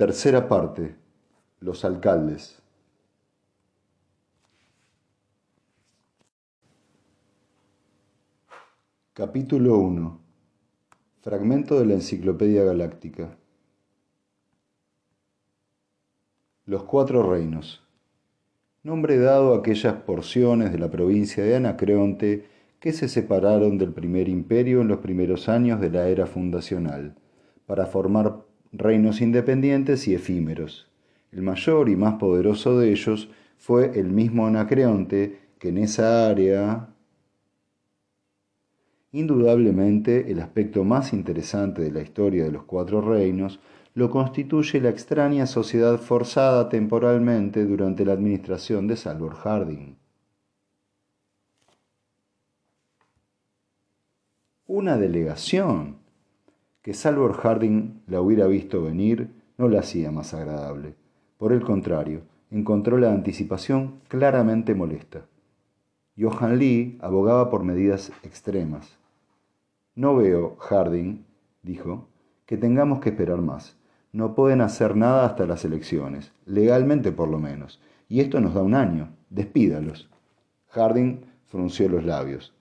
Tercera parte. Los alcaldes. Capítulo 1. Fragmento de la Enciclopedia Galáctica. Los Cuatro Reinos. Nombre dado a aquellas porciones de la provincia de Anacreonte que se separaron del primer imperio en los primeros años de la era fundacional, para formar reinos independientes y efímeros. El mayor y más poderoso de ellos fue el mismo Anacreonte, que en esa área... Indudablemente, el aspecto más interesante de la historia de los cuatro reinos lo constituye la extraña sociedad forzada temporalmente durante la administración de Salvor Harding. Una delegación que Salvor Harding la hubiera visto venir no la hacía más agradable. Por el contrario, encontró la anticipación claramente molesta. Johan Lee abogaba por medidas extremas. No veo, Harding, dijo, que tengamos que esperar más. No pueden hacer nada hasta las elecciones, legalmente por lo menos. Y esto nos da un año. Despídalos. Harding frunció los labios.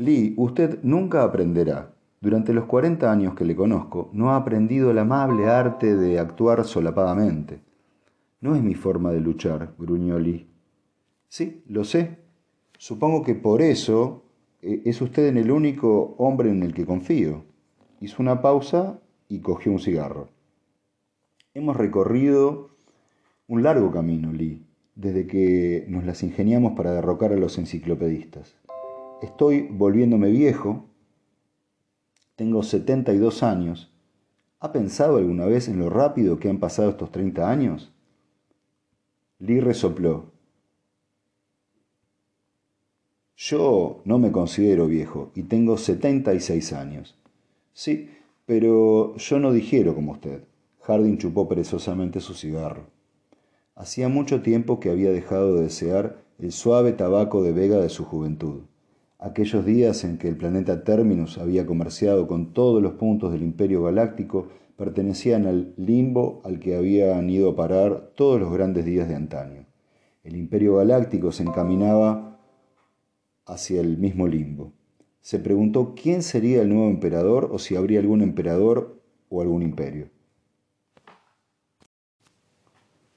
Lee, usted nunca aprenderá. Durante los cuarenta años que le conozco, no ha aprendido el amable arte de actuar solapadamente. No es mi forma de luchar, gruñó Lee. Sí, lo sé. Supongo que por eso eh, es usted el único hombre en el que confío. Hizo una pausa y cogió un cigarro. Hemos recorrido un largo camino, Lee, desde que nos las ingeniamos para derrocar a los enciclopedistas. Estoy volviéndome viejo, tengo 72 años. ¿Ha pensado alguna vez en lo rápido que han pasado estos 30 años? Lee resopló. Yo no me considero viejo y tengo 76 años. Sí, pero yo no digiero como usted. Harding chupó perezosamente su cigarro. Hacía mucho tiempo que había dejado de desear el suave tabaco de Vega de su juventud aquellos días en que el planeta Terminus había comerciado con todos los puntos del imperio galáctico pertenecían al limbo al que habían ido a parar todos los grandes días de antaño. El imperio galáctico se encaminaba hacia el mismo limbo. Se preguntó quién sería el nuevo emperador o si habría algún emperador o algún imperio.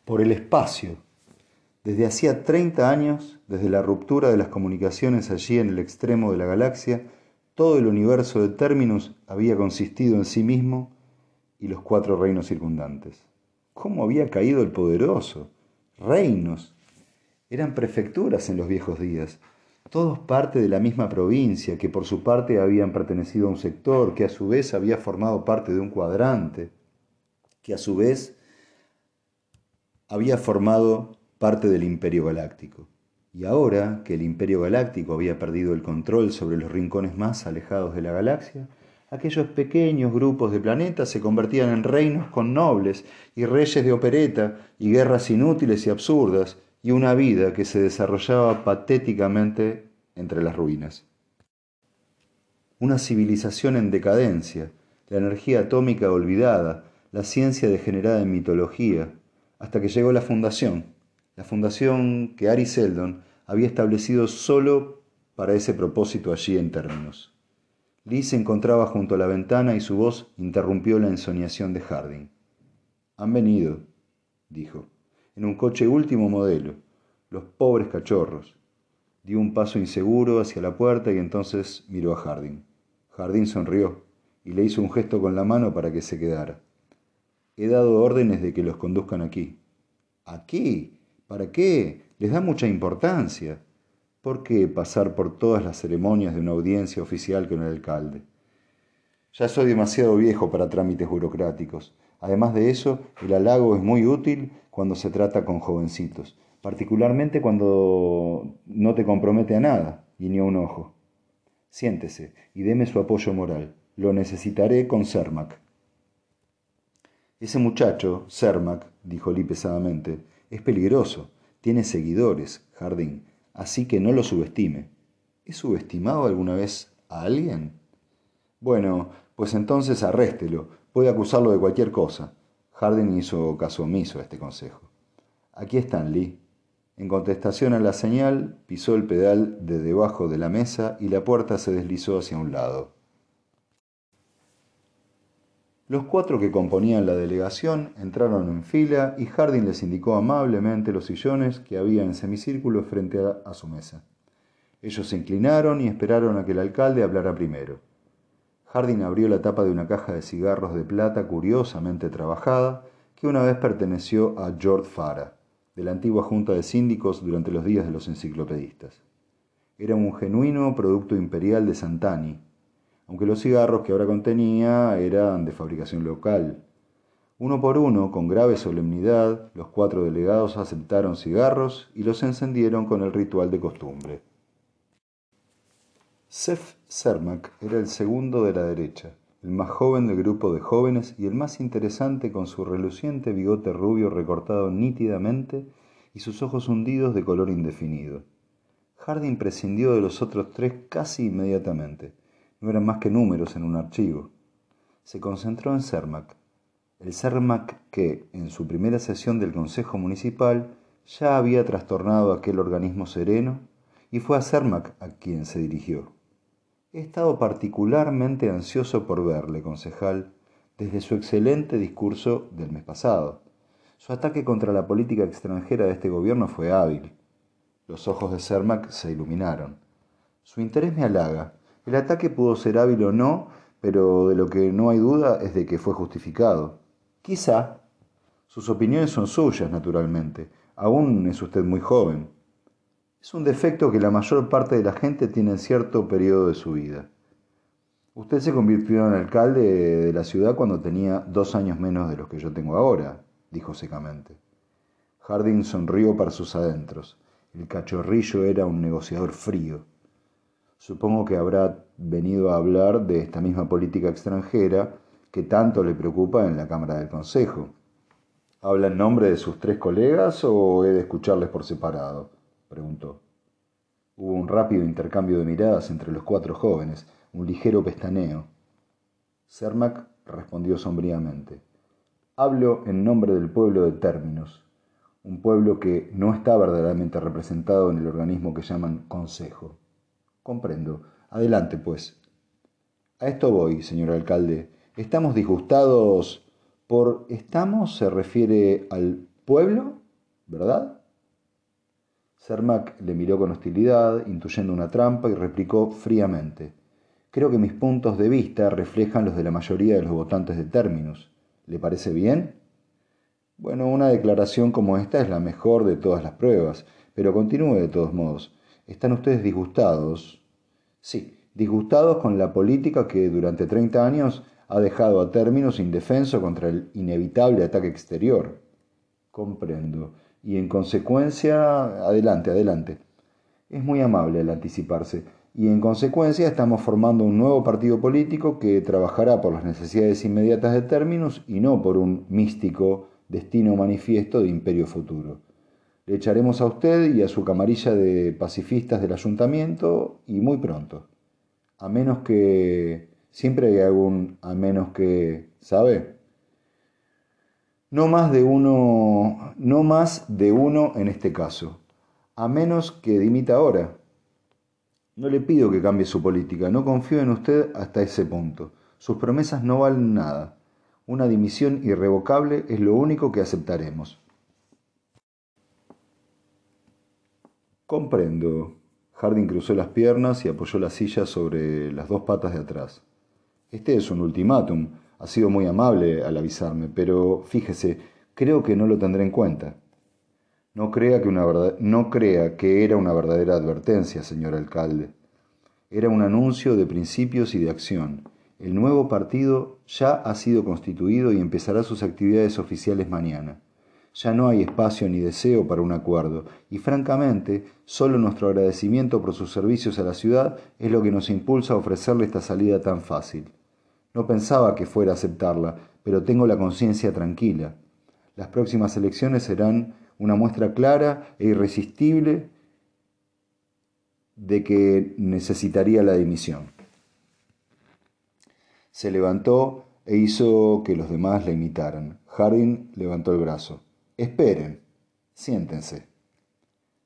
Por el espacio, desde hacía 30 años, desde la ruptura de las comunicaciones allí en el extremo de la galaxia, todo el universo de Terminus había consistido en sí mismo y los cuatro reinos circundantes. ¿Cómo había caído el poderoso? Reinos. Eran prefecturas en los viejos días, todos parte de la misma provincia, que por su parte habían pertenecido a un sector, que a su vez había formado parte de un cuadrante, que a su vez había formado parte del Imperio Galáctico. Y ahora que el Imperio Galáctico había perdido el control sobre los rincones más alejados de la galaxia, aquellos pequeños grupos de planetas se convertían en reinos con nobles y reyes de opereta y guerras inútiles y absurdas y una vida que se desarrollaba patéticamente entre las ruinas. Una civilización en decadencia, la energía atómica olvidada, la ciencia degenerada en mitología, hasta que llegó la fundación, la fundación que Ari Seldon había establecido solo para ese propósito allí en términos. Lee se encontraba junto a la ventana y su voz interrumpió la ensoñación de Harding. Han venido, dijo, en un coche último modelo, los pobres cachorros. Dio un paso inseguro hacia la puerta y entonces miró a Harding. Harding sonrió y le hizo un gesto con la mano para que se quedara. He dado órdenes de que los conduzcan aquí. ¿Aquí? ¿Para qué? Les da mucha importancia. ¿Por qué pasar por todas las ceremonias de una audiencia oficial con el alcalde? Ya soy demasiado viejo para trámites burocráticos. Además de eso, el halago es muy útil cuando se trata con jovencitos, particularmente cuando no te compromete a nada y ni a un ojo. Siéntese y deme su apoyo moral. Lo necesitaré con Cermac. Ese muchacho, Cermac, dijo Lee pesadamente, es peligroso, tiene seguidores, Jardín, así que no lo subestime. ¿He subestimado alguna vez a alguien? Bueno, pues entonces arréstelo, puede acusarlo de cualquier cosa. Harding hizo caso omiso a este consejo. Aquí están, Lee. En contestación a la señal, pisó el pedal de debajo de la mesa y la puerta se deslizó hacia un lado. Los cuatro que componían la delegación entraron en fila y Harding les indicó amablemente los sillones que había en semicírculo frente a, su mesa. Ellos se inclinaron y esperaron a que el alcalde hablara primero. Harding abrió la tapa de una caja de cigarros de plata curiosamente trabajada que una vez perteneció a George Farah de la antigua Junta de Síndicos durante los días de los enciclopedistas. Era un genuino producto imperial de Santani, aunque los cigarros que ahora contenía eran de fabricación local. Uno por uno, con grave solemnidad, los cuatro delegados aceptaron cigarros y los encendieron con el ritual de costumbre. Sef Cermak era el segundo de la derecha, el más joven del grupo de jóvenes y el más interesante con su reluciente bigote rubio recortado nítidamente y sus ojos hundidos de color indefinido. Harding prescindió de los otros tres casi inmediatamente. No eran más que números en un archivo. Se concentró en Cermak, el Cermak que, en su primera sesión del Consejo Municipal, ya había trastornado aquel organismo sereno, y fue a Cermak a quien se dirigió. He estado particularmente ansioso por verle, concejal, desde su excelente discurso del mes pasado. Su ataque contra la política extranjera de este gobierno fue hábil. Los ojos de Cermak se iluminaron. Su interés me halaga. El ataque pudo ser hábil o no, pero de lo que no hay duda es de que fue justificado. Quizá. Sus opiniones son suyas, naturalmente. Aún es usted muy joven. Es un defecto que la mayor parte de la gente tiene en cierto periodo de su vida. Usted se convirtió en alcalde de la ciudad cuando tenía dos años menos de los que yo tengo ahora, dijo secamente. Harding sonrió para sus adentros. El cachorrillo era un negociador frío. Supongo que habrá venido a hablar de esta misma política extranjera que tanto le preocupa en la Cámara del Consejo. ¿Habla en nombre de sus tres colegas o he de escucharles por separado? preguntó. Hubo un rápido intercambio de miradas entre los cuatro jóvenes, un ligero pestaneo. Cermac respondió sombríamente. Hablo en nombre del pueblo de Términos, un pueblo que no está verdaderamente representado en el organismo que llaman Consejo. Comprendo. Adelante, pues. A esto voy, señor alcalde. Estamos disgustados por estamos se refiere al pueblo, ¿verdad? Cermak le miró con hostilidad, intuyendo una trampa, y replicó fríamente. Creo que mis puntos de vista reflejan los de la mayoría de los votantes de Terminus. ¿Le parece bien? Bueno, una declaración como esta es la mejor de todas las pruebas, pero continúe de todos modos. ¿Están ustedes disgustados? Sí, disgustados con la política que durante 30 años ha dejado a Terminus indefenso contra el inevitable ataque exterior. Comprendo y en consecuencia, adelante, adelante. Es muy amable el anticiparse y en consecuencia estamos formando un nuevo partido político que trabajará por las necesidades inmediatas de términos y no por un místico destino manifiesto de imperio futuro. Le echaremos a usted y a su camarilla de pacifistas del ayuntamiento y muy pronto. A menos que... Siempre hay algún a menos que... ¿Sabe? No más de uno, no más de uno en este caso, a menos que dimita ahora. No le pido que cambie su política, no confío en usted hasta ese punto. Sus promesas no valen nada. Una dimisión irrevocable es lo único que aceptaremos. Comprendo. Harding cruzó las piernas y apoyó la silla sobre las dos patas de atrás. Este es un ultimátum. Ha sido muy amable al avisarme, pero fíjese, creo que no lo tendré en cuenta. No crea que, una no crea que era una verdadera advertencia, señor alcalde. Era un anuncio de principios y de acción. El nuevo partido ya ha sido constituido y empezará sus actividades oficiales mañana. Ya no hay espacio ni deseo para un acuerdo, y francamente, solo nuestro agradecimiento por sus servicios a la ciudad es lo que nos impulsa a ofrecerle esta salida tan fácil. No pensaba que fuera a aceptarla, pero tengo la conciencia tranquila. Las próximas elecciones serán una muestra clara e irresistible de que necesitaría la dimisión. Se levantó e hizo que los demás la imitaran. Harding levantó el brazo. Esperen. Siéntense.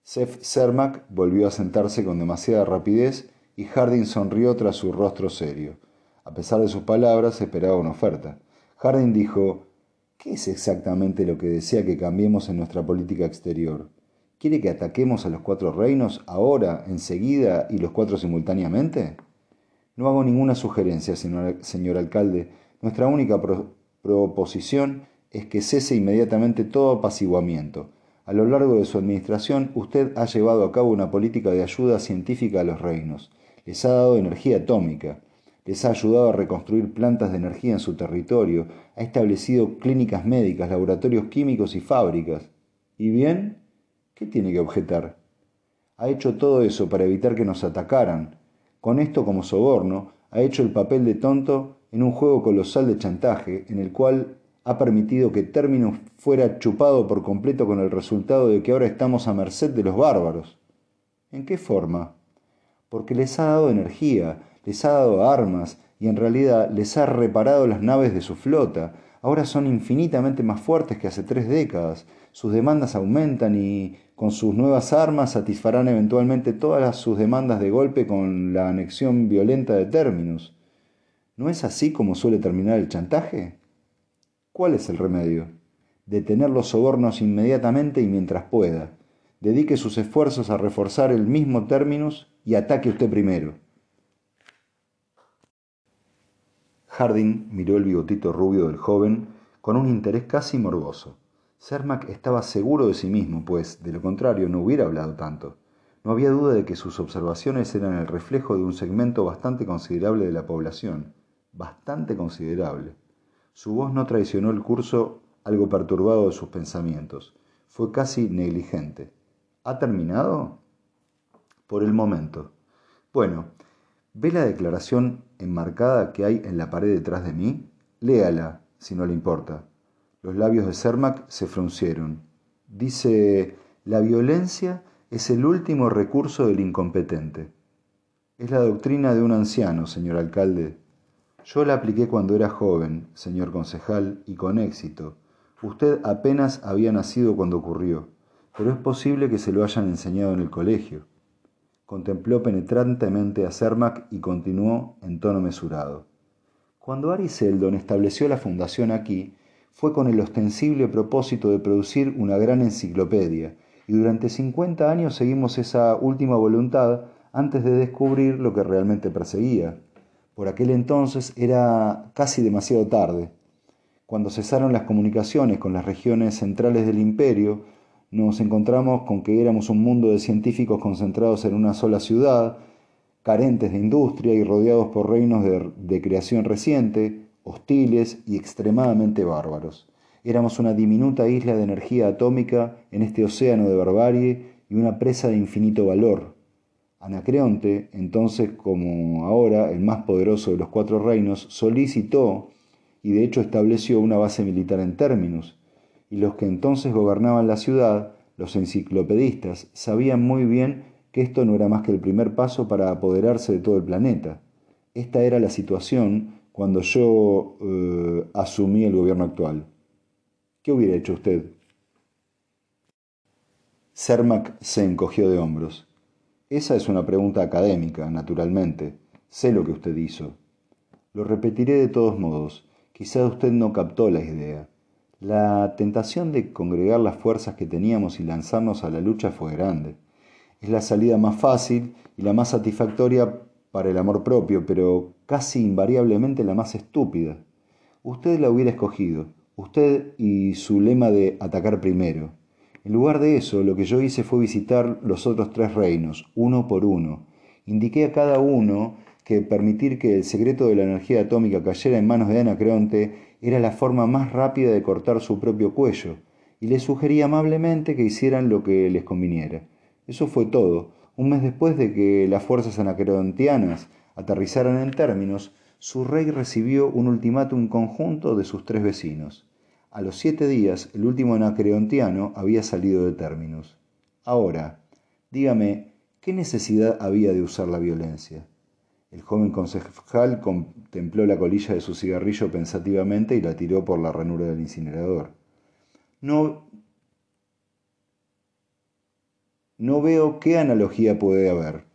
Seth Cermak volvió a sentarse con demasiada rapidez y Harding sonrió tras su rostro serio. A pesar de sus palabras, esperaba una oferta. Harding dijo, ¿qué es exactamente lo que desea que cambiemos en nuestra política exterior? ¿Quiere que ataquemos a los cuatro reinos ahora, enseguida y los cuatro simultáneamente? No hago ninguna sugerencia, señor, alcalde. Nuestra única proposición es que cese inmediatamente todo apaciguamiento. A lo largo de su administración, usted ha llevado a cabo una política de ayuda científica a los reinos. Les ha dado energía atómica. Les ha ayudado a reconstruir plantas de energía en su territorio. Ha establecido clínicas médicas, laboratorios químicos y fábricas. ¿Y bien? ¿Qué tiene que objetar? Ha hecho todo eso para evitar que nos atacaran. Con esto como soborno, ha hecho el papel de tonto en un juego colosal de chantaje en el cual ha permitido que Terminus fuera chupado por completo con el resultado de que ahora estamos a merced de los bárbaros. ¿En qué forma? Porque les ha dado energía, les ha dado armas y en realidad les ha reparado las naves de su flota. Ahora son infinitamente más fuertes que hace tres décadas. Sus demandas aumentan y con sus nuevas armas satisfarán eventualmente todas sus demandas de golpe con la anexión violenta de Terminus. ¿No es así como suele terminar el chantaje? ¿Cuál es el remedio? Detener los sobornos inmediatamente y mientras pueda. Dedique sus esfuerzos a reforzar el mismo Terminus y ataque usted primero. Harding miró el bigotito rubio del joven con un interés casi morboso. Cermak estaba seguro de sí mismo, pues, de lo contrario, no hubiera hablado tanto. No había duda de que sus observaciones eran el reflejo de un segmento bastante considerable de la población, bastante considerable. Su voz no traicionó el curso algo perturbado de sus pensamientos. Fue casi negligente. ¿Ha terminado? Por el momento. Bueno, ¿ve la declaración enmarcada que hay en la pared detrás de mí? Léala, si no le importa. Los labios de Cermak se fruncieron. Dice, la violencia es el último recurso del incompetente. Es la doctrina de un anciano, señor alcalde. Yo la apliqué cuando era joven, señor concejal, y con éxito. Usted apenas había nacido cuando ocurrió, pero es posible que se lo hayan enseñado en el colegio. Contempló penetrantemente a Cermak y continuó en tono mesurado. Cuando Ari Seldon estableció la fundación aquí, fue con el ostensible propósito de producir una gran enciclopedia, y durante 50 años seguimos esa última voluntad antes de descubrir lo que realmente perseguía. Por aquel entonces era casi demasiado tarde. Cuando cesaron las comunicaciones con las regiones centrales del imperio, nos encontramos con que éramos un mundo de científicos concentrados en una sola ciudad, carentes de industria y rodeados por reinos de, de creación reciente, hostiles y extremadamente bárbaros. Éramos una diminuta isla de energía atómica en este océano de barbarie y una presa de infinito valor. Anacreonte, entonces como ahora el más poderoso de los cuatro reinos, solicitó y de hecho estableció una base militar en Terminus, y los que entonces gobernaban la ciudad, los enciclopedistas, sabían muy bien que esto no era más que el primer paso para apoderarse de todo el planeta. Esta era la situación cuando yo eh, asumí el gobierno actual. ¿Qué hubiera hecho usted? Cermak se encogió de hombros. Esa es una pregunta académica, naturalmente. Sé lo que usted hizo. Lo repetiré de todos modos. Quizá usted no captó la idea. La tentación de congregar las fuerzas que teníamos y lanzarnos a la lucha fue grande. Es la salida más fácil y la más satisfactoria para el amor propio, pero casi invariablemente la más estúpida. Usted la hubiera escogido, usted y su lema de atacar primero. En lugar de eso, lo que yo hice fue visitar los otros tres reinos, uno por uno. Indiqué a cada uno que permitir que el secreto de la energía atómica cayera en manos de Anacreonte era la forma más rápida de cortar su propio cuello, y les sugerí amablemente que hicieran lo que les conviniera. Eso fue todo, un mes después de que las fuerzas anacreontianas aterrizaran en términos, su rey recibió un ultimátum conjunto de sus tres vecinos. A los siete días, el último anacreontiano había salido de términos. Ahora, dígame, ¿qué necesidad había de usar la violencia? El joven concejal contempló la colilla de su cigarrillo pensativamente y la tiró por la ranura del incinerador. No, no veo qué analogía puede haber.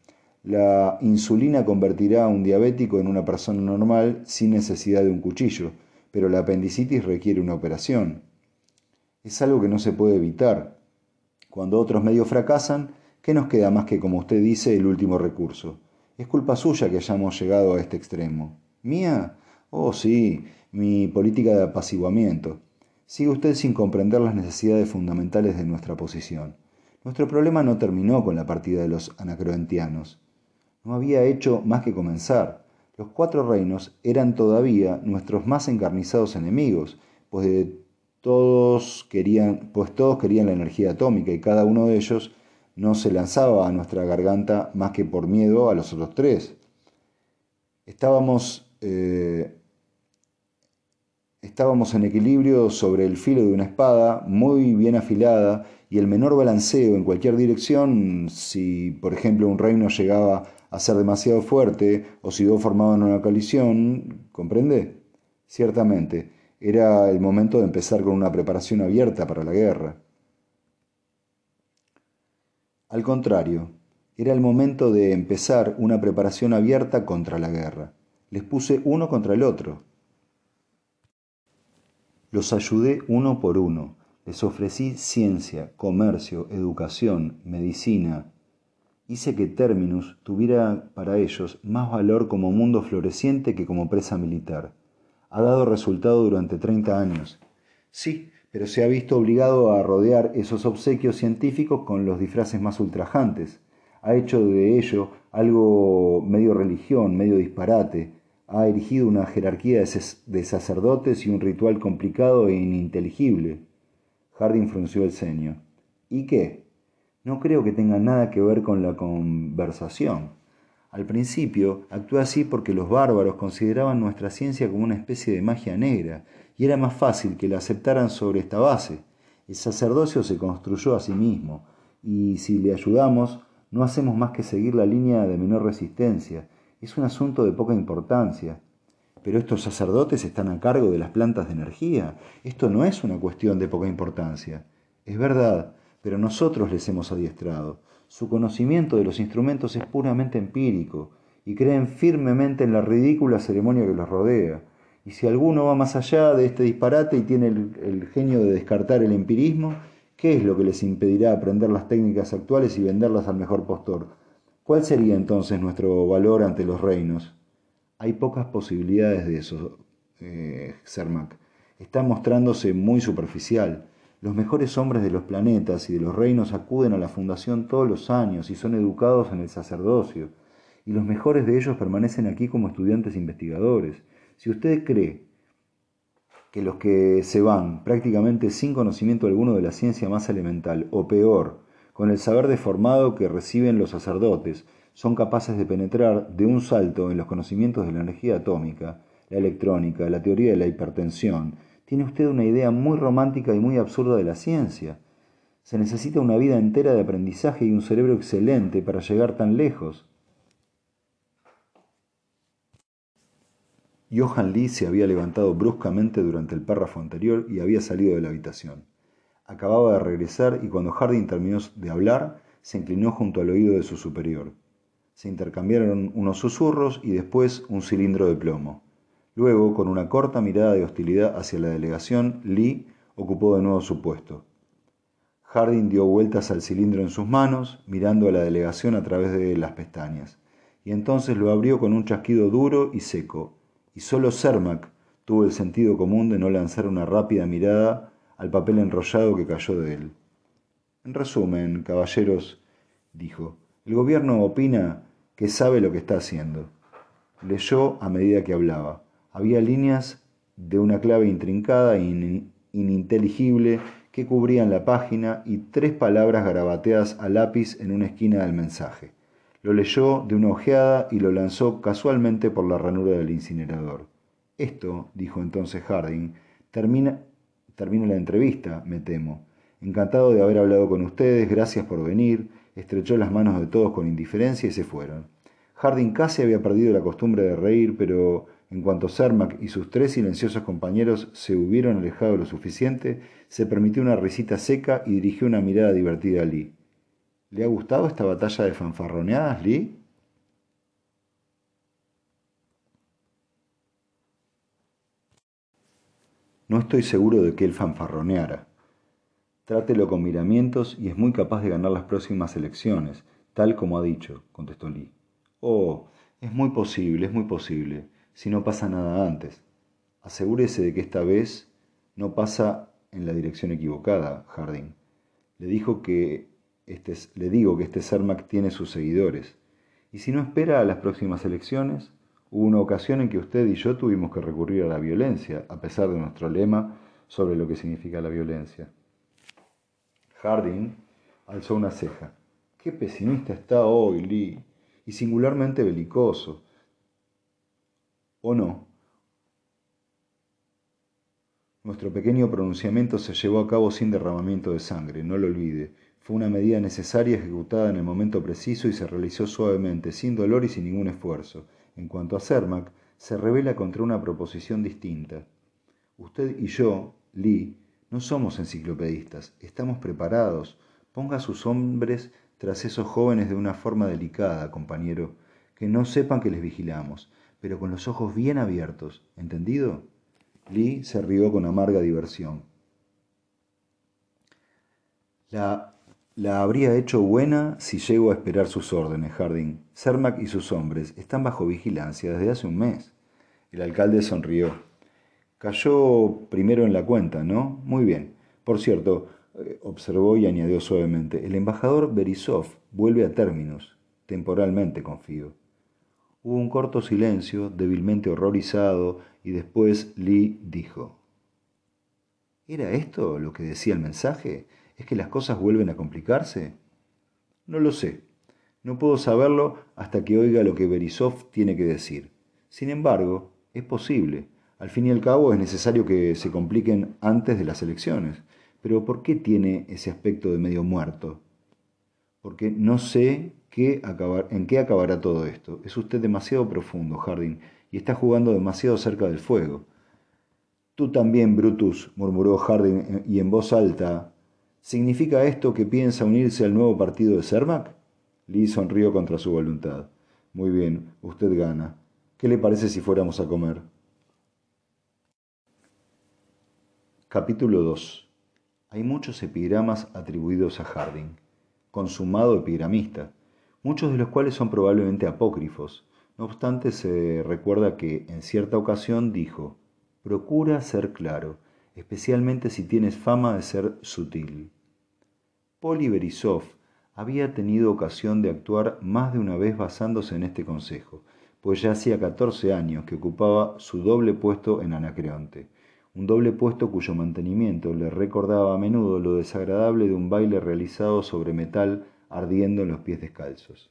La insulina convertirá a un diabético en una persona normal sin necesidad de un cuchillo, pero la apendicitis requiere una operación. Es algo que no se puede evitar. Cuando otros medios fracasan, ¿qué nos queda más que, como usted dice, el último recurso? Es culpa suya que hayamos llegado a este extremo. ¿Mía? Oh, sí, mi política de apaciguamiento. Sigue usted sin comprender las necesidades fundamentales de nuestra posición. Nuestro problema no terminó con la partida de los anacroentianos no había hecho más que comenzar. Los cuatro reinos eran todavía nuestros más encarnizados enemigos, pues, todos querían, pues todos querían la energía atómica y cada uno de ellos no se lanzaba a nuestra garganta más que por miedo a los otros tres. Estábamos, eh, estábamos en equilibrio sobre el filo de una espada muy bien afilada y el menor balanceo en cualquier dirección, si por ejemplo un reino llegaba a ser demasiado fuerte o si dos formaban una colisión, ¿comprende? Ciertamente, era el momento de empezar con una preparación abierta para la guerra. Al contrario, era el momento de empezar una preparación abierta contra la guerra. Les puse uno contra el otro. Los ayudé uno por uno. Les ofrecí ciencia, comercio, educación, medicina, hice que Terminus tuviera para ellos más valor como mundo floreciente que como presa militar. Ha dado resultado durante 30 años. Sí, pero se ha visto obligado a rodear esos obsequios científicos con los disfraces más ultrajantes. Ha hecho de ello algo medio religión, medio disparate. Ha erigido una jerarquía de sacerdotes y un ritual complicado e ininteligible. Harding frunció el ceño. ¿Y qué? No creo que tenga nada que ver con la conversación. Al principio actué así porque los bárbaros consideraban nuestra ciencia como una especie de magia negra, y era más fácil que la aceptaran sobre esta base. El sacerdocio se construyó a sí mismo, y si le ayudamos, no hacemos más que seguir la línea de menor resistencia. Es un asunto de poca importancia. Pero estos sacerdotes están a cargo de las plantas de energía. Esto no es una cuestión de poca importancia. Es verdad, pero nosotros les hemos adiestrado. Su conocimiento de los instrumentos es puramente empírico y creen firmemente en la ridícula ceremonia que los rodea. Y si alguno va más allá de este disparate y tiene el, genio de descartar el empirismo, ¿qué es lo que les impedirá aprender las técnicas actuales y venderlas al mejor postor? ¿Cuál sería entonces nuestro valor ante los reinos? Hay pocas posibilidades de eso, eh, Está mostrándose muy superficial. Los mejores hombres de los planetas y de los reinos acuden a la fundación todos los años y son educados en el sacerdocio, y los mejores de ellos permanecen aquí como estudiantes investigadores. Si usted cree que los que se van prácticamente sin conocimiento alguno de la ciencia más elemental, o peor, con el saber deformado que reciben los sacerdotes, son capaces de penetrar de un salto en los conocimientos de la energía atómica, la electrónica, la teoría de la hipertensión, tiene usted una idea muy romántica y muy absurda de la ciencia. Se necesita una vida entera de aprendizaje y un cerebro excelente para llegar tan lejos. Johan Lee se había levantado bruscamente durante el párrafo anterior y había salido de la habitación. Acababa de regresar y cuando Harding terminó de hablar, se inclinó junto al oído de su superior. Se intercambiaron unos susurros y después un cilindro de plomo. Luego, con una corta mirada de hostilidad hacia la delegación, Lee ocupó de nuevo su puesto. Harding dio vueltas al cilindro en sus manos, mirando a la delegación a través de las pestañas, y entonces lo abrió con un chasquido duro y seco, y solo Cermac tuvo el sentido común de no lanzar una rápida mirada al papel enrollado que cayó de él. En resumen, caballeros, dijo, el gobierno opina que sabe lo que está haciendo. Leyó a medida que hablaba. Había líneas de una clave intrincada e ininteligible que cubrían la página y tres palabras garabateadas a lápiz en una esquina del mensaje. Lo leyó de una ojeada y lo lanzó casualmente por la ranura del incinerador. Esto, dijo entonces Harding, termina, termina la entrevista, me temo. Encantado de haber hablado con ustedes, gracias por venir. Estrechó las manos de todos con indiferencia y se fueron. Harding casi había perdido la costumbre de reír, pero en cuanto Cermac y sus tres silenciosos compañeros se hubieron alejado lo suficiente, se permitió una risita seca y dirigió una mirada divertida a Lee. ¿Le ha gustado esta batalla de fanfarroneadas, Lee? No estoy seguro de que él fanfarroneara. Trátelo con miramientos y es muy capaz de ganar las próximas elecciones, tal como ha dicho, contestó Lee. Oh, es muy posible, es muy posible, si no pasa nada antes. Asegúrese de que esta vez no pasa en la dirección equivocada, Harding. Le, dijo que este, le digo que este Cermac tiene sus seguidores. Y si no espera a las próximas elecciones, Hubo una ocasión en que usted y yo tuvimos que recurrir a la violencia, a pesar de nuestro lema sobre lo que significa la violencia. Harding alzó una ceja. Qué pesimista está hoy, Lee, y singularmente belicoso. ¿O no? Nuestro pequeño pronunciamiento se llevó a cabo sin derramamiento de sangre, no lo olvide. Fue una medida necesaria ejecutada en el momento preciso y se realizó suavemente, sin dolor y sin ningún esfuerzo. En cuanto a Cermac, se revela contra una proposición distinta. Usted y yo, Lee, no somos enciclopedistas, estamos preparados. Ponga a sus hombres tras esos jóvenes de una forma delicada, compañero, que no sepan que les vigilamos, pero con los ojos bien abiertos, ¿entendido? Lee se rió con amarga diversión. La la habría hecho buena si llego a esperar sus órdenes, Harding. Cermac y sus hombres están bajo vigilancia desde hace un mes. El alcalde sonrió. Cayó primero en la cuenta, ¿no? Muy bien. Por cierto, eh, observó y añadió suavemente, el embajador Berisov vuelve a términos, temporalmente confío. Hubo un corto silencio, débilmente horrorizado, y después Lee dijo, ¿Era esto lo que decía el mensaje? ¿Es que las cosas vuelven a complicarse? No lo sé. No puedo saberlo hasta que oiga lo que Berisov tiene que decir. Sin embargo, es posible. Al fin y al cabo es necesario que se compliquen antes de las elecciones. Pero ¿por qué tiene ese aspecto de medio muerto? Porque no sé qué en qué acabará todo esto. Es usted demasiado profundo, Harding, y está jugando demasiado cerca del fuego. Tú también, Brutus, murmuró Harding eh, y en voz alta, ¿Significa esto que piensa unirse al nuevo partido de Cermac? Lee sonrió contra su voluntad. Muy bien, usted gana. ¿Qué le parece si fuéramos a comer? Capítulo 2. Hay muchos epigramas atribuidos a Harding, consumado epigramista, muchos de los cuales son probablemente apócrifos. No obstante, se recuerda que en cierta ocasión dijo, Procura ser claro especialmente si tienes fama de ser sutil. Poli Berisov había tenido ocasión de actuar más de una vez basándose en este consejo, pues ya hacía catorce años que ocupaba su doble puesto en Anacreonte, un doble puesto cuyo mantenimiento le recordaba a menudo lo desagradable de un baile realizado sobre metal ardiendo en los pies descalzos.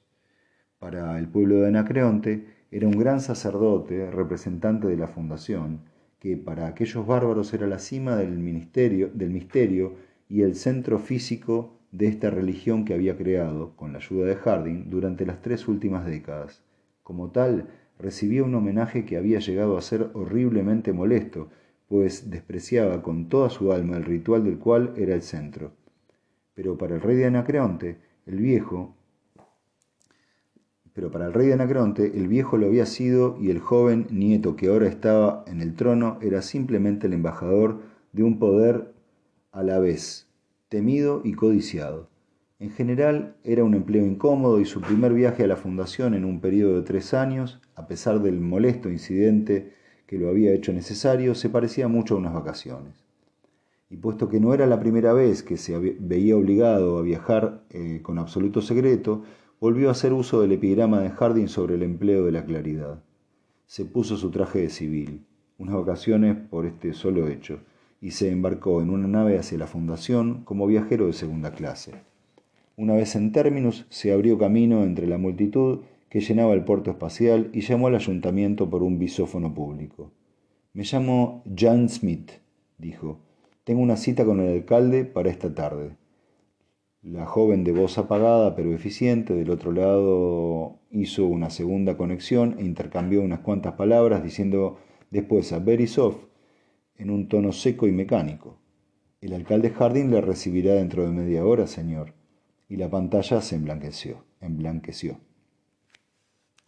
Para el pueblo de Anacreonte era un gran sacerdote, representante de la fundación, que para aquellos bárbaros era la cima del, ministerio, del misterio y el centro físico de esta religión que había creado, con la ayuda de Harding, durante las tres últimas décadas. Como tal, recibía un homenaje que había llegado a ser horriblemente molesto, pues despreciaba con toda su alma el ritual del cual era el centro. Pero para el rey de Anacreonte, el viejo, pero para el rey de Anacronte, el viejo lo había sido y el joven nieto que ahora estaba en el trono era simplemente el embajador de un poder a la vez temido y codiciado. En general era un empleo incómodo y su primer viaje a la fundación en un periodo de tres años, a pesar del molesto incidente que lo había hecho necesario, se parecía mucho a unas vacaciones. Y puesto que no era la primera vez que se veía obligado a viajar eh, con absoluto secreto, volvió a hacer uso del epigrama de Harding sobre el empleo de la claridad. Se puso su traje de civil, unas vacaciones por este solo hecho, y se embarcó en una nave hacia la fundación como viajero de segunda clase. Una vez en términos, se abrió camino entre la multitud que llenaba el puerto espacial y llamó al ayuntamiento por un bisófono público. Me llamo Jan Smith, dijo. Tengo una cita con el alcalde para esta tarde. La joven de voz apagada pero eficiente del otro lado hizo una segunda conexión e intercambió unas cuantas palabras diciendo después a Berisov en un tono seco y mecánico. El alcalde Harding le recibirá dentro de media hora, señor. Y la pantalla se emblanqueció. emblanqueció.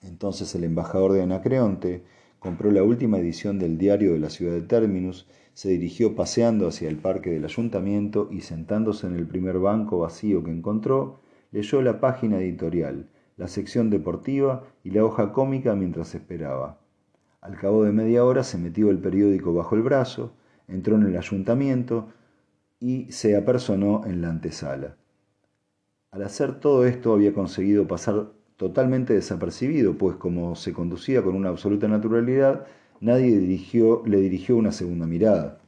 Entonces el embajador de Anacreonte compró la última edición del diario de la ciudad de Terminus, se dirigió paseando hacia el parque del ayuntamiento y sentándose en el primer banco vacío que encontró, leyó la página editorial, la sección deportiva y la hoja cómica mientras esperaba. Al cabo de media hora se metió el periódico bajo el brazo, entró en el ayuntamiento y se apersonó en la antesala. Al hacer todo esto había conseguido pasar totalmente desapercibido, pues como se conducía con una absoluta naturalidad, nadie le dirigió una segunda mirada.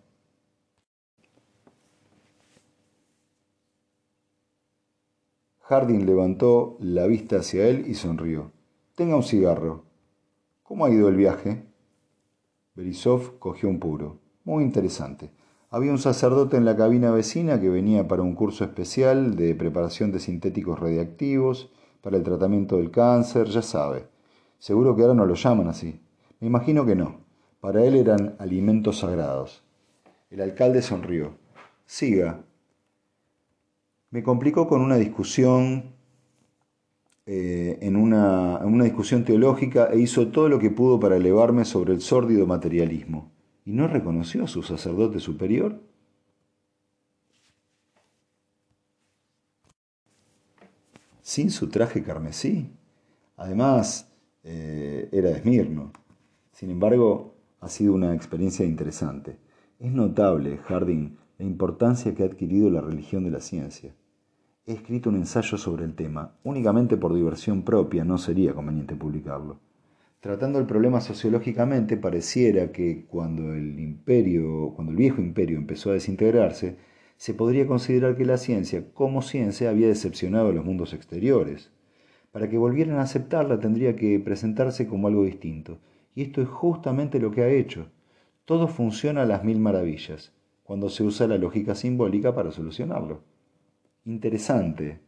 Harding levantó la vista hacia él y sonrió. Tenga un cigarro. ¿Cómo ha ido el viaje? Berisov cogió un puro. Muy interesante. Había un sacerdote en la cabina vecina que venía para un curso especial de preparación de sintéticos radiactivos para el tratamiento del cáncer, ya sabe. Seguro que ahora no lo llaman así. Me imagino que no. Para él eran alimentos sagrados. El alcalde sonrió. Siga. Me complicó con una discusión, eh, en, una, en una discusión teológica e hizo todo lo que pudo para elevarme sobre el sórdido materialismo. ¿Y no reconoció a su sacerdote superior? Sin su traje carmesí. Además, eh, era de Esmirno. Sin embargo, ha sido una experiencia interesante. Es notable, Harding, la importancia que ha adquirido la religión de la ciencia. He escrito un ensayo sobre el tema, únicamente por diversión propia, no sería conveniente publicarlo. Tratando el problema sociológicamente, pareciera que cuando el imperio, cuando el viejo imperio empezó a desintegrarse, se podría considerar que la ciencia, como ciencia, había decepcionado a los mundos exteriores. Para que volvieran a aceptarla tendría que presentarse como algo distinto. Y esto es justamente lo que ha hecho. Todo funciona a las mil maravillas, cuando se usa la lógica simbólica para solucionarlo. Interesante.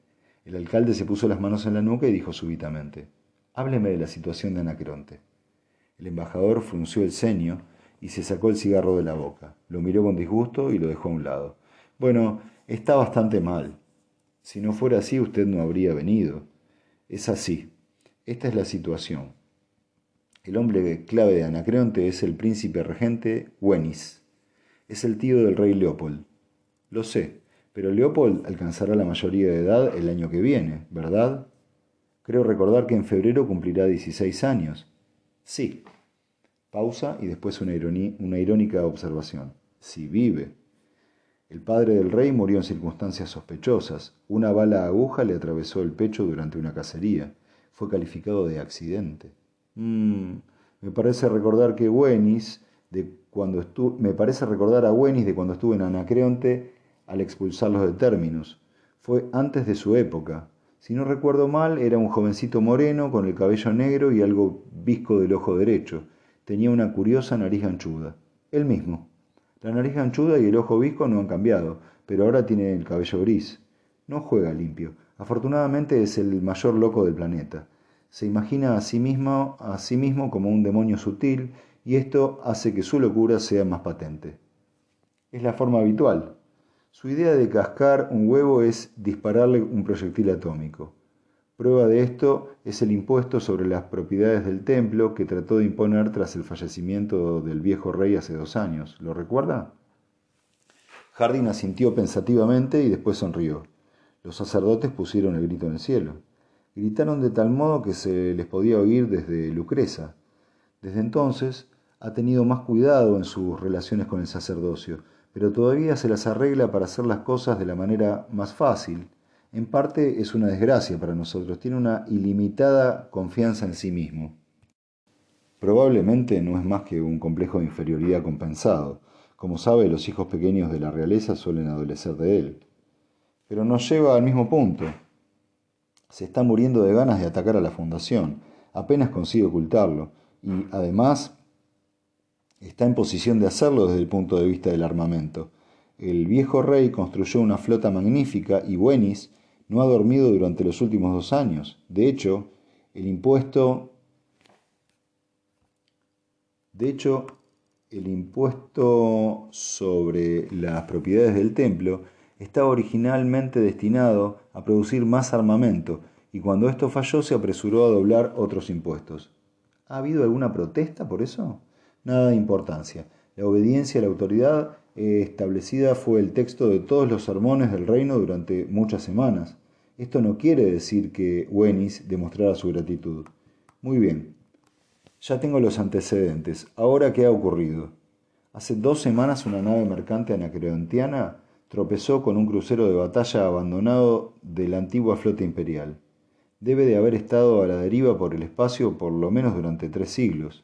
El alcalde se puso las manos en la nuca y dijo súbitamente, Hábleme de la situación de Anacronte. El embajador frunció el ceño y se sacó el cigarro de la boca. Lo miró con disgusto y lo dejó a un lado. Bueno, está bastante mal. Si no fuera así, usted no habría venido. Es así. Esta es la situación. El hombre clave de Anacreonte es el príncipe regente Wenis. Es el tío del rey Leopold. Lo sé, pero Leopold alcanzará la mayoría de edad el año que viene, ¿verdad? Creo recordar que en febrero cumplirá 16 años. Sí. Pausa y después una, una irónica observación. Si vive. El padre del rey murió en circunstancias sospechosas. Una bala aguja le atravesó el pecho durante una cacería. Fue calificado de accidente. Mm, me parece recordar que Wenis, de cuando me parece recordar a Wenis de cuando estuve en Anacreonte al expulsarlos de Terminus. Fue antes de su época. Si no recuerdo mal, era un jovencito moreno con el cabello negro y algo visco del ojo derecho. Tenía una curiosa nariz anchuda. Él mismo. La nariz anchuda y el ojo visco no han cambiado, pero ahora tiene el cabello gris. No juega limpio. Afortunadamente es el mayor loco del planeta. Se imagina a sí mismo, a sí mismo como un demonio sutil y esto hace que su locura sea más patente. Es la forma habitual. Su idea de cascar un huevo es dispararle un proyectil atómico. Prueba de esto es el impuesto sobre las propiedades del templo que trató de imponer tras el fallecimiento del viejo rey hace dos años. ¿Lo recuerda? Harding asintió pensativamente y después sonrió. Los sacerdotes pusieron el grito en el cielo. Gritaron de tal modo que se les podía oír desde Lucreza. Desde entonces ha tenido más cuidado en sus relaciones con el sacerdocio, pero todavía se las arregla para hacer las cosas de la manera más fácil en parte es una desgracia para nosotros, tiene una ilimitada confianza en sí mismo. Probablemente no es más que un complejo de inferioridad compensado. Como sabe, los hijos pequeños de la realeza suelen adolecer de él. Pero nos lleva al mismo punto. Se está muriendo de ganas de atacar a la fundación. Apenas consigue ocultarlo. Y además está en posición de hacerlo desde el punto de vista del armamento. El viejo rey construyó una flota magnífica y Buenis no ha dormido durante los últimos dos años. De hecho, el impuesto... De hecho, el impuesto sobre las propiedades del templo estaba originalmente destinado a producir más armamento y cuando esto falló se apresuró a doblar otros impuestos. ¿Ha habido alguna protesta por eso? Nada de importancia. La obediencia a la autoridad establecida fue el texto de todos los sermones del reino durante muchas semanas. Esto no quiere decir que Wenis demostrara su gratitud. Muy bien. Ya tengo los antecedentes. Ahora, ¿qué ha ocurrido? Hace dos semanas una nave mercante anacreontiana tropezó con un crucero de batalla abandonado de la antigua flota imperial. Debe de haber estado a la deriva por el espacio por lo menos durante tres siglos.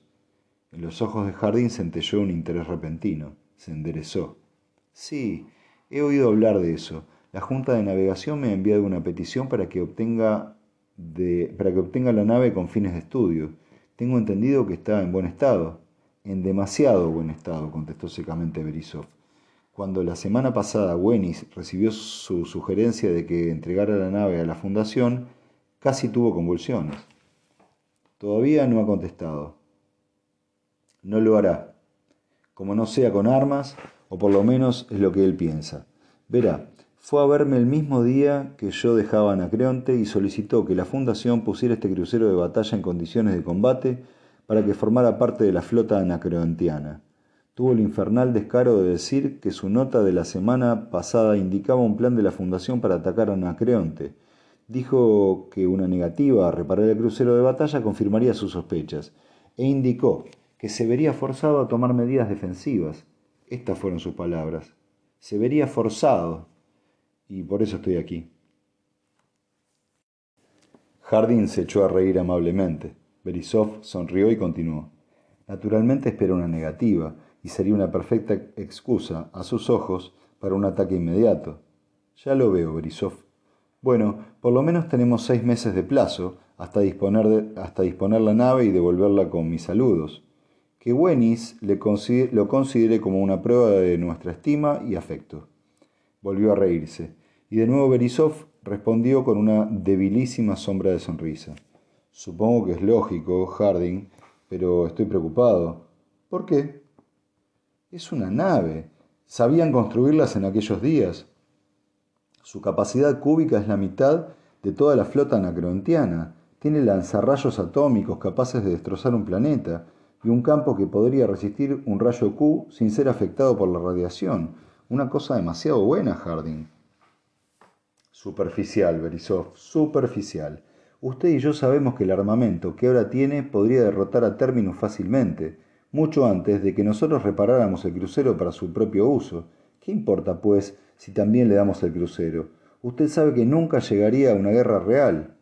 En los ojos de Jardín centelló un interés repentino. Se enderezó. Sí, he oído hablar de eso. La Junta de Navegación me ha enviado una petición para que obtenga, de, para que obtenga la nave con fines de estudio. Tengo entendido que está en buen estado. En demasiado buen estado, contestó secamente Berisov. Cuando la semana pasada Wenis recibió su sugerencia de que entregara la nave a la fundación, casi tuvo convulsiones. Todavía no ha contestado. No lo hará, como no sea con armas, o por lo menos es lo que él piensa. Verá, fue a verme el mismo día que yo dejaba Anacreonte y solicitó que la Fundación pusiera este crucero de batalla en condiciones de combate para que formara parte de la flota anacreontiana. Tuvo el infernal descaro de decir que su nota de la semana pasada indicaba un plan de la Fundación para atacar a Anacreonte. Dijo que una negativa a reparar el crucero de batalla confirmaría sus sospechas, e indicó que se vería forzado a tomar medidas defensivas. Estas fueron sus palabras. Se vería forzado. Y por eso estoy aquí. Harding se echó a reír amablemente. Berisov sonrió y continuó. Naturalmente espera una negativa, y sería una perfecta excusa, a sus ojos, para un ataque inmediato. Ya lo veo, Berisov. Bueno, por lo menos tenemos seis meses de plazo hasta disponer, hasta disponer la nave y devolverla con mis saludos que Wenis lo considere como una prueba de nuestra estima y afecto. Volvió a reírse, y de nuevo Berisov respondió con una debilísima sombra de sonrisa. Supongo que es lógico, Harding, pero estoy preocupado. ¿Por qué? Es una nave. Sabían construirlas en aquellos días. Su capacidad cúbica es la mitad de toda la flota anacrontiana. Tiene lanzarrayos atómicos capaces de destrozar un planeta y un campo que podría resistir un rayo Q sin ser afectado por la radiación. Una cosa demasiado buena, Harding. Superficial, Berisov, superficial. Usted y yo sabemos que el armamento que ahora tiene podría derrotar a Terminus fácilmente, mucho antes de que nosotros reparáramos el crucero para su propio uso. ¿Qué importa, pues, si también le damos el crucero? Usted sabe que nunca llegaría a una guerra real.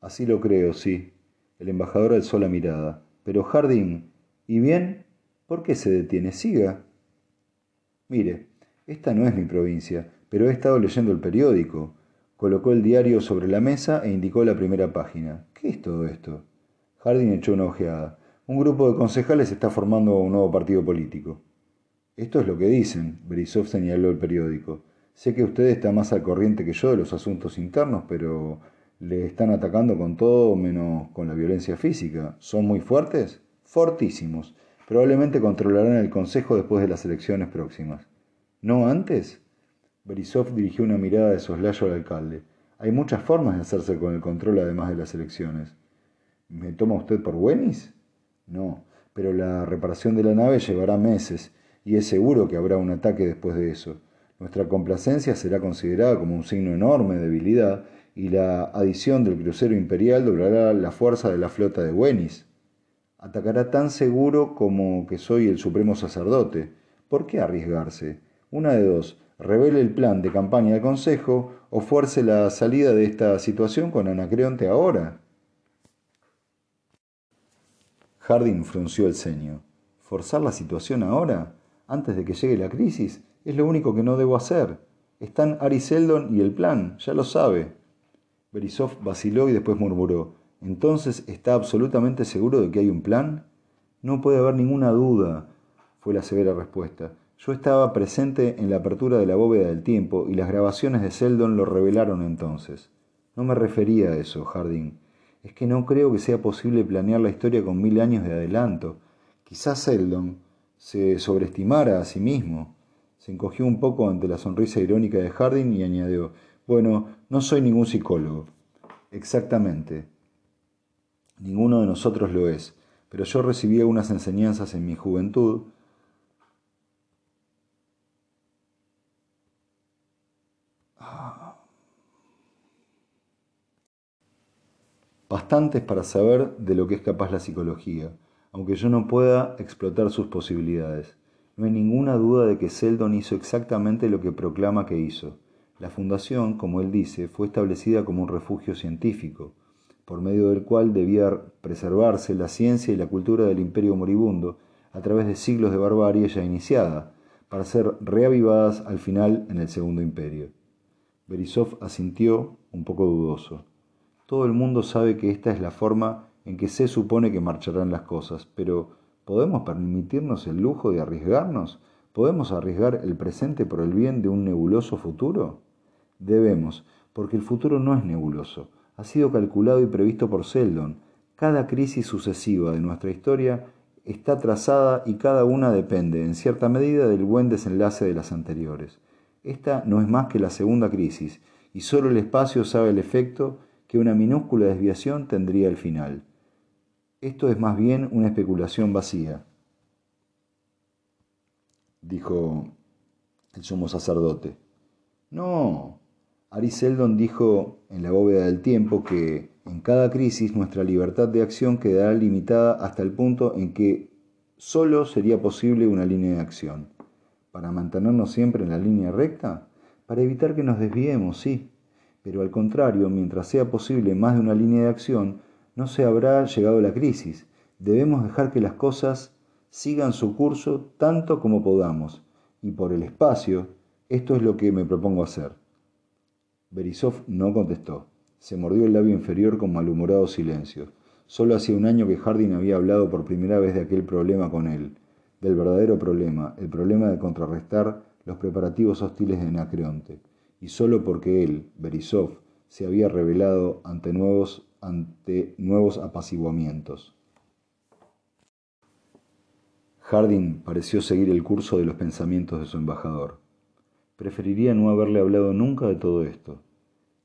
Así lo creo, sí. El embajador alzó la mirada. Pero Harding, ¿Y bien? ¿Por qué se detiene? Siga. Mire, esta no es mi provincia, pero he estado leyendo el periódico. Colocó el diario sobre la mesa e indicó la primera página. ¿Qué es todo esto? Harding echó una ojeada. Un grupo de concejales está formando un nuevo partido político. Esto es lo que dicen, Berisov señaló el periódico. Sé que usted está más al corriente que yo de los asuntos internos, pero le están atacando con todo menos con la violencia física. ¿Son muy fuertes? Fortísimos. Probablemente controlarán el Consejo después de las elecciones próximas. ¿No antes? Berisov dirigió una mirada de soslayo al alcalde. Hay muchas formas de hacerse con el control además de las elecciones. ¿Me toma usted por Buenis? No, pero la reparación de la nave llevará meses y es seguro que habrá un ataque después de eso. Nuestra complacencia será considerada como un signo enorme de debilidad y la adición del crucero imperial doblará la fuerza de la flota de Buenis. Atacará tan seguro como que soy el supremo sacerdote. ¿Por qué arriesgarse? Una de dos, revele el plan de campaña del Consejo o fuerce la salida de esta situación con Anacreonte ahora. Harding frunció el ceño. ¿Forzar la situación ahora? ¿Antes de que llegue la crisis? Es lo único que no debo hacer. Están Ariseldon y el plan, ya lo sabe. Berisov vaciló y después murmuró. Entonces, ¿está absolutamente seguro de que hay un plan? No puede haber ninguna duda, fue la severa respuesta. Yo estaba presente en la apertura de la bóveda del tiempo y las grabaciones de Seldon lo revelaron entonces. No me refería a eso, Harding. Es que no creo que sea posible planear la historia con mil años de adelanto. Quizás Seldon se sobreestimara a sí mismo. Se encogió un poco ante la sonrisa irónica de Harding y añadió, bueno, no soy ningún psicólogo. Exactamente. Ninguno de nosotros lo es, pero yo recibí algunas enseñanzas en mi juventud bastantes para saber de lo que es capaz la psicología, aunque yo no pueda explotar sus posibilidades. No hay ninguna duda de que Seldon hizo exactamente lo que proclama que hizo. La fundación, como él dice, fue establecida como un refugio científico, por medio del cual debía preservarse la ciencia y la cultura del imperio moribundo a través de siglos de barbarie ya iniciada, para ser reavivadas al final en el segundo imperio. Berisov asintió, un poco dudoso. Todo el mundo sabe que esta es la forma en que se supone que marcharán las cosas, pero ¿podemos permitirnos el lujo de arriesgarnos? ¿Podemos arriesgar el presente por el bien de un nebuloso futuro? Debemos, porque el futuro no es nebuloso. Ha sido calculado y previsto por Seldon. Cada crisis sucesiva de nuestra historia está trazada y cada una depende, en cierta medida, del buen desenlace de las anteriores. Esta no es más que la segunda crisis, y solo el espacio sabe el efecto que una minúscula desviación tendría el final. Esto es más bien una especulación vacía, dijo el sumo sacerdote. No, Ariseldon dijo en la bóveda del tiempo que en cada crisis nuestra libertad de acción quedará limitada hasta el punto en que solo sería posible una línea de acción. ¿Para mantenernos siempre en la línea recta? Para evitar que nos desviemos, sí, pero al contrario, mientras sea posible más de una línea de acción, no se habrá llegado la crisis. Debemos dejar que las cosas sigan su curso tanto como podamos, y por el espacio, esto es lo que me propongo hacer. Berisov no contestó. Se mordió el labio inferior con malhumorado silencio. Solo hacía un año que Harding había hablado por primera vez de aquel problema con él, del verdadero problema, el problema de contrarrestar los preparativos hostiles de Anacreonte y solo porque él, Berisov, se había revelado ante nuevos, ante nuevos apaciguamientos. Harding pareció seguir el curso de los pensamientos de su embajador. Preferiría no haberle hablado nunca de todo esto.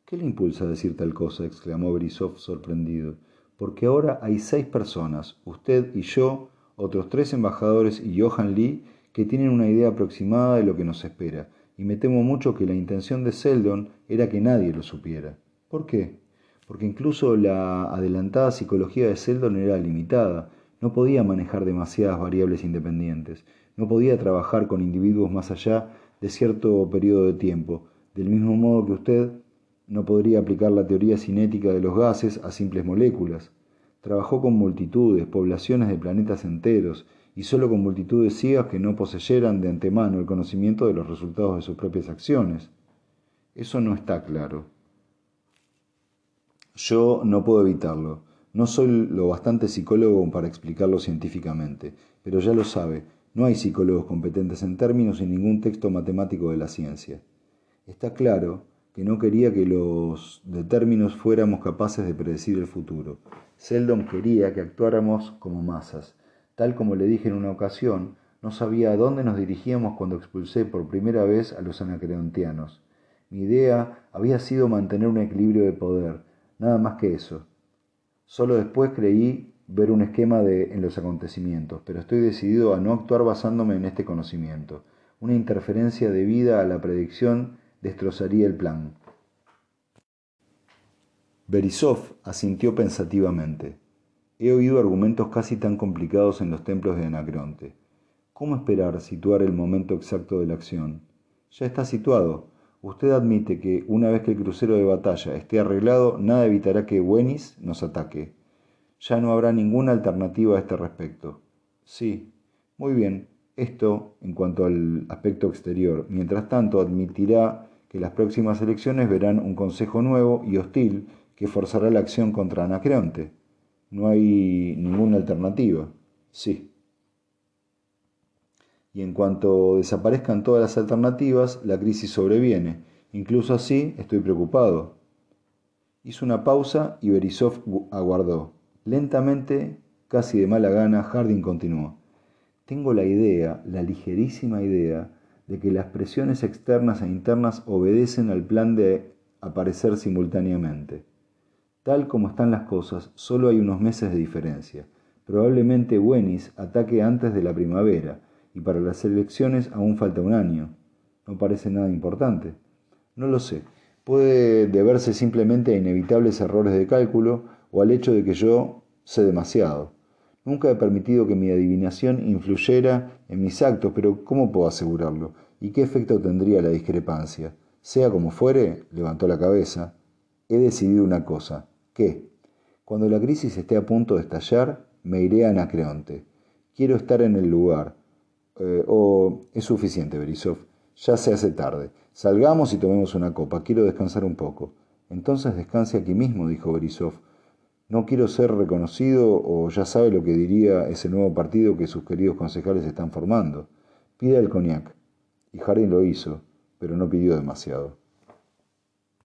¿Qué le impulsa a decir tal cosa? exclamó Berisov sorprendido. Porque ahora hay seis personas, usted y yo, otros tres embajadores y Johan Lee, que tienen una idea aproximada de lo que nos espera, y me temo mucho que la intención de Seldon era que nadie lo supiera. ¿Por qué? Porque incluso la adelantada psicología de Seldon era limitada, no podía manejar demasiadas variables independientes, no podía trabajar con individuos más allá de cierto periodo de tiempo, del mismo modo que usted no podría aplicar la teoría cinética de los gases a simples moléculas. Trabajó con multitudes, poblaciones de planetas enteros, y solo con multitudes ciegas que no poseyeran de antemano el conocimiento de los resultados de sus propias acciones. Eso no está claro. Yo no puedo evitarlo. No soy lo bastante psicólogo para explicarlo científicamente, pero ya lo sabe, no hay psicólogos competentes en términos en ningún texto matemático de la ciencia. Está claro que no quería que los de términos fuéramos capaces de predecir el futuro. Seldon quería que actuáramos como masas, Tal como le dije en una ocasión, no sabía a dónde nos dirigíamos cuando expulsé por primera vez a los anacreontianos. Mi idea había sido mantener un equilibrio de poder, nada más que eso. Solo después creí ver un esquema de, en los acontecimientos, pero estoy decidido a no actuar basándome en este conocimiento. Una interferencia debida a la predicción destrozaría el plan. Berisov asintió pensativamente. He oído argumentos casi tan complicados en los templos de Anacreonte. ¿Cómo esperar situar el momento exacto de la acción? Ya está situado. Usted admite que una vez que el crucero de batalla esté arreglado, nada evitará que Wenis nos ataque. Ya no habrá ninguna alternativa a este respecto. Sí, muy bien. Esto en cuanto al aspecto exterior. Mientras tanto, admitirá que las próximas elecciones verán un consejo nuevo y hostil que forzará la acción contra Anacreonte. No hay ninguna alternativa. Sí. Y en cuanto desaparezcan todas las alternativas, la crisis sobreviene. Incluso así estoy preocupado. Hizo una pausa y Berisov aguardó. Lentamente, casi de mala gana, Harding continuó. Tengo la idea, la ligerísima idea, de que las presiones externas e internas obedecen al plan de aparecer simultáneamente. Tal como están las cosas, solo hay unos meses de diferencia. Probablemente Wenis ataque antes de la primavera, y para las elecciones aún falta un año. No parece nada importante. No lo sé. Puede deberse simplemente a inevitables errores de cálculo o al hecho de que yo sé demasiado. Nunca he permitido que mi adivinación influyera en mis actos, pero ¿cómo puedo asegurarlo? ¿Y qué efecto tendría la discrepancia? Sea como fuere, levantó la cabeza, he decidido una cosa. ¿Qué? Cuando la crisis esté a punto de estallar, me iré a Anacreonte. Quiero estar en el lugar. Eh, o es suficiente, Berisov. Ya se hace tarde. Salgamos y tomemos una copa. Quiero descansar un poco. Entonces descanse aquí mismo, dijo Berisov. No quiero ser reconocido o ya sabe lo que diría ese nuevo partido que sus queridos concejales están formando. Pida el cognac. Y Harding lo hizo, pero no pidió demasiado.